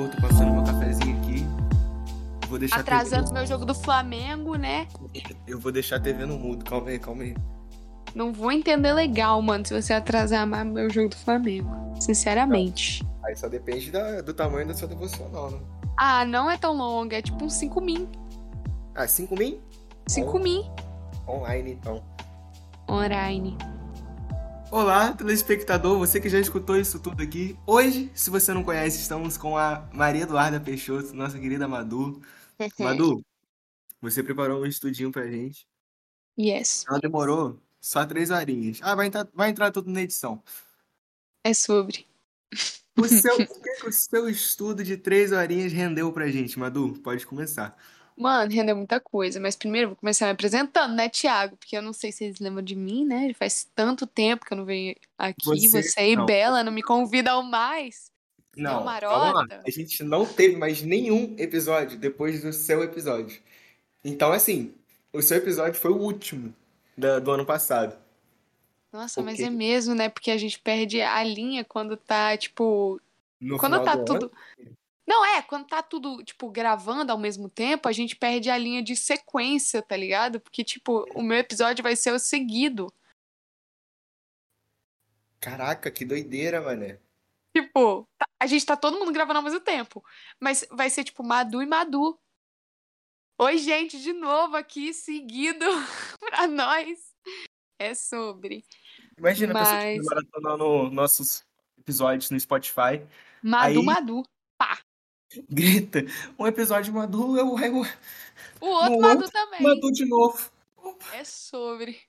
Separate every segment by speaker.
Speaker 1: enquanto tô passando meu cafezinho aqui. Vou deixar
Speaker 2: Atrasando
Speaker 1: TV
Speaker 2: meu jogo do Flamengo, né?
Speaker 1: Eu vou deixar a TV no mudo. Calma aí, calma aí.
Speaker 2: Não vou entender legal, mano, se você atrasar mais meu jogo do Flamengo. Sinceramente.
Speaker 1: Aí só depende da- do tamanho da sua devocional, né?
Speaker 2: Ah, não é tão longo, é tipo uns 5 mil.
Speaker 1: Ah, 5 mil?
Speaker 2: 5 mil
Speaker 1: Online, então.
Speaker 2: online.
Speaker 1: Olá, telespectador, você que já escutou isso tudo aqui. Hoje, se você não conhece, estamos com a Maria Eduarda Peixoto, nossa querida Madu. Madu, você preparou um estudinho pra gente.
Speaker 2: yes.
Speaker 1: Ela demorou só três horinhas. Ah, vai entrar, vai entrar tudo na edição.
Speaker 2: É sobre.
Speaker 1: O seu, o que, que o seu estudo de três horinhas rendeu pra gente, Madu? Pode começar.
Speaker 2: Mano, rendeu muita coisa, mas primeiro eu vou começar me apresentando, né, Thiago? Porque eu não sei se vocês lembram de mim, né? Faz tanto tempo que eu não venho aqui.
Speaker 1: Você-
Speaker 2: Você, e
Speaker 1: não.
Speaker 2: Bela não me convidam mais.
Speaker 1: Não, calma lá.
Speaker 2: marota?
Speaker 1: A gente não teve mais nenhum episódio depois do seu episódio. Então, assim, o seu episódio foi o último da- do ano passado.
Speaker 2: Nossa, mas
Speaker 1: Ok.
Speaker 2: é mesmo, né? Porque a gente perde a linha quando tá, tipo.
Speaker 1: No
Speaker 2: Quando tá
Speaker 1: do
Speaker 2: tudo.
Speaker 1: ano.
Speaker 2: Não, é, quando tá tudo, tipo, gravando ao mesmo tempo, a gente perde a linha de sequência, tá ligado? Porque, tipo, o meu episódio vai ser o seguido.
Speaker 1: Caraca, que doideira, mané.
Speaker 2: Tipo, tá- a gente tá todo mundo gravando ao mesmo tempo. Mas vai ser, tipo, Madu e Madu. Oi, gente, de novo aqui, seguido pra nós. É sobre
Speaker 1: Imagina a pessoa
Speaker 2: Mas-
Speaker 1: que maratonando nossos episódios no Spotify,
Speaker 2: Madu,
Speaker 1: Aí-
Speaker 2: Madu.
Speaker 1: grita, um episódio Madu, eu, eu
Speaker 2: O outro
Speaker 1: No
Speaker 2: Madu também.
Speaker 1: Madu de novo.
Speaker 2: É sobre.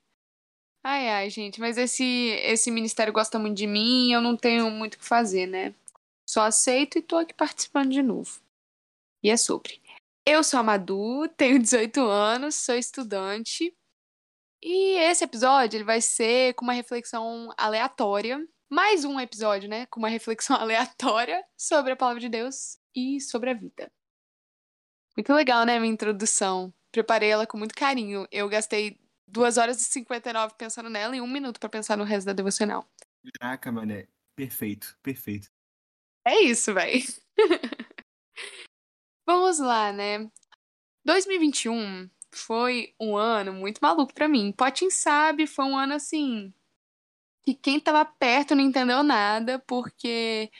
Speaker 2: Ai, ai, gente, mas esse, esse ministério gosta muito de mim, eu não tenho muito o que fazer, né? Só aceito e tô aqui participando de novo. E é sobre. Eu sou a Madu, tenho 18 anos, sou estudante. E esse episódio ele vai ser com uma reflexão aleatória. Mais um episódio, né? Com uma reflexão aleatória sobre a palavra de Deus e sobre a vida. Muito legal, né? Minha introdução. Preparei ela com muito carinho. Eu gastei 2 horas e 59 pensando nela e um minuto pra pensar no resto da devocional.
Speaker 1: Caraca, mané. Perfeito, perfeito.
Speaker 2: É isso, véi. Vamos lá, né? 2021 foi um ano muito maluco pra mim. Potin sabe, foi um ano assim que quem tava perto não entendeu nada, porque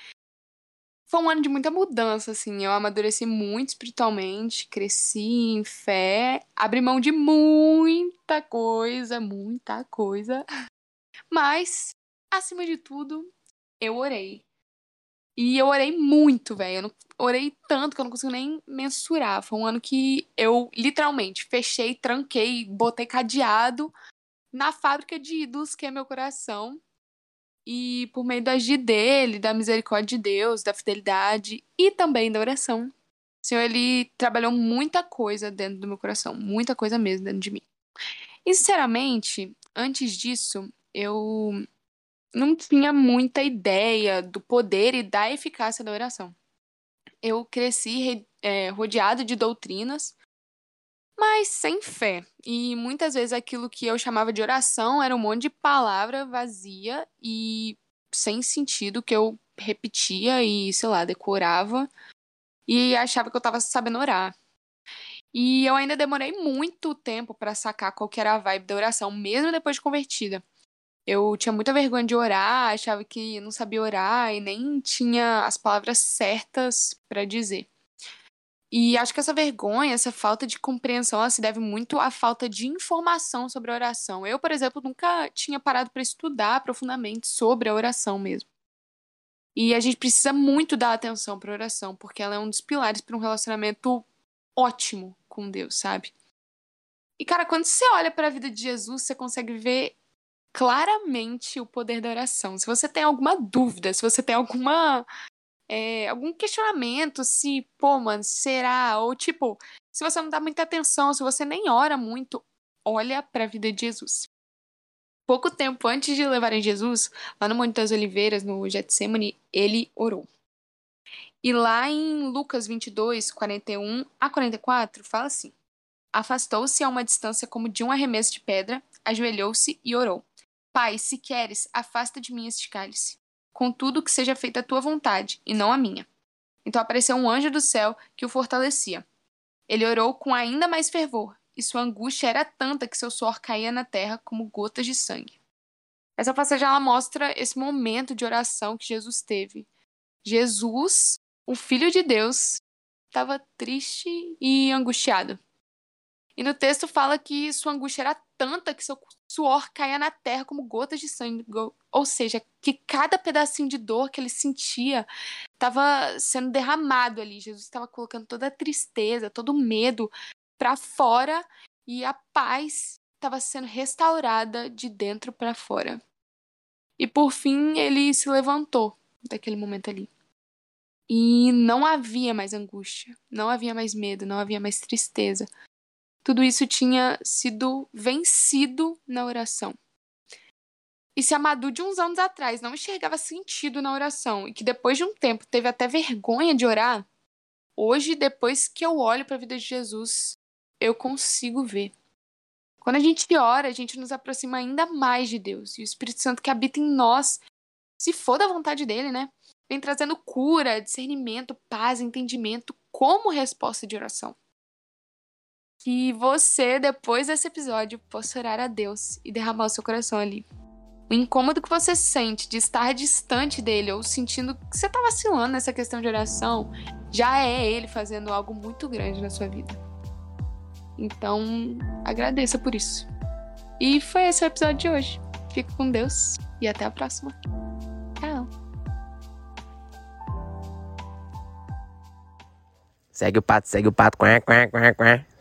Speaker 2: foi um ano de muita mudança, assim. Eu amadureci muito espiritualmente, cresci em fé, abri mão de muita coisa, muita coisa. Mas, acima de tudo, eu orei. E eu orei muito, velho. Eu orei tanto que eu não consigo nem mensurar. Foi um ano que eu literalmente fechei, tranquei, botei cadeado na fábrica de ídolos que é meu coração. E por meio do agir dele, da misericórdia de Deus, da fidelidade e também da oração. O Senhor, ele trabalhou muita coisa dentro do meu coração. Muita coisa mesmo dentro de mim. E, sinceramente, antes disso, eu não tinha muita ideia do poder e da eficácia da oração. Eu cresci re- é, rodeado de doutrinas, mas sem fé. E muitas vezes aquilo que eu chamava de oração era um monte de palavra vazia e sem sentido que eu repetia e, sei lá, decorava e achava que eu tava sabendo orar. E eu ainda demorei muito tempo pra sacar qual que era a vibe da oração, mesmo depois de convertida. Eu tinha muita vergonha de orar, achava que não sabia orar e nem tinha as palavras certas pra dizer. E acho que essa vergonha, essa falta de compreensão, ela se deve muito à falta de informação sobre a oração. Eu, por exemplo, nunca tinha parado para estudar profundamente sobre a oração mesmo. E a gente precisa muito dar atenção para a oração, porque ela é um dos pilares para um relacionamento ótimo com Deus, sabe? E cara, quando você olha para a vida de Jesus, você consegue ver claramente o poder da oração. Se você tem alguma dúvida, se você tem alguma é, algum questionamento, se, pô, mano, será? Ou tipo, se você não dá muita atenção, se você nem ora muito, olha pra vida de Jesus. Pouco tempo antes de levarem Jesus, lá no Monte das Oliveiras, no Getsemane, ele orou. E lá em Lucas 22, 41 a 44, fala assim: Afastou-se a uma distância como de um arremesso de pedra, ajoelhou-se e orou: Pai, se queres, afasta de mim este cálice. Contudo, que seja feita a tua vontade, e não a minha. Então apareceu um anjo do céu que o fortalecia. Ele orou com ainda mais fervor, e sua angústia era tanta que seu suor caía na terra como gotas de sangue. Essa passagem ela mostra esse momento de oração que Jesus teve. Jesus, o Filho de Deus, estava triste e angustiado. E no texto fala que sua angústia era tanta que seu suor caía na terra como gotas de sangue. Ou seja, que cada pedacinho de dor que ele sentia estava sendo derramado ali. Jesus estava colocando toda a tristeza, todo o medo para fora e a paz estava sendo restaurada de dentro para fora. E por fim ele se levantou daquele momento ali. E não havia mais angústia, não havia mais medo, não havia mais tristeza. Tudo isso tinha sido vencido na oração. E se a Madu de uns anos atrás não enxergava sentido na oração e que depois de um tempo teve até vergonha de orar, hoje, depois que eu olho para a vida de Jesus, eu consigo ver. Quando a gente ora, a gente nos aproxima ainda mais de Deus. E o Espírito Santo que habita em nós, se for da vontade dele, né? Vem trazendo cura, discernimento, paz, entendimento como resposta de oração. Que você, depois desse episódio, possa orar a Deus e derramar o seu coração ali. O incômodo que você sente de estar distante dele ou sentindo que você está vacilando nessa questão de oração, já é ele fazendo algo muito grande na sua vida. Então, agradeça por isso. E foi esse o episódio de hoje. Fique com Deus e até a próxima. Tchau.
Speaker 3: Segue o pato, segue o pato. Quá, quá, quá, quá.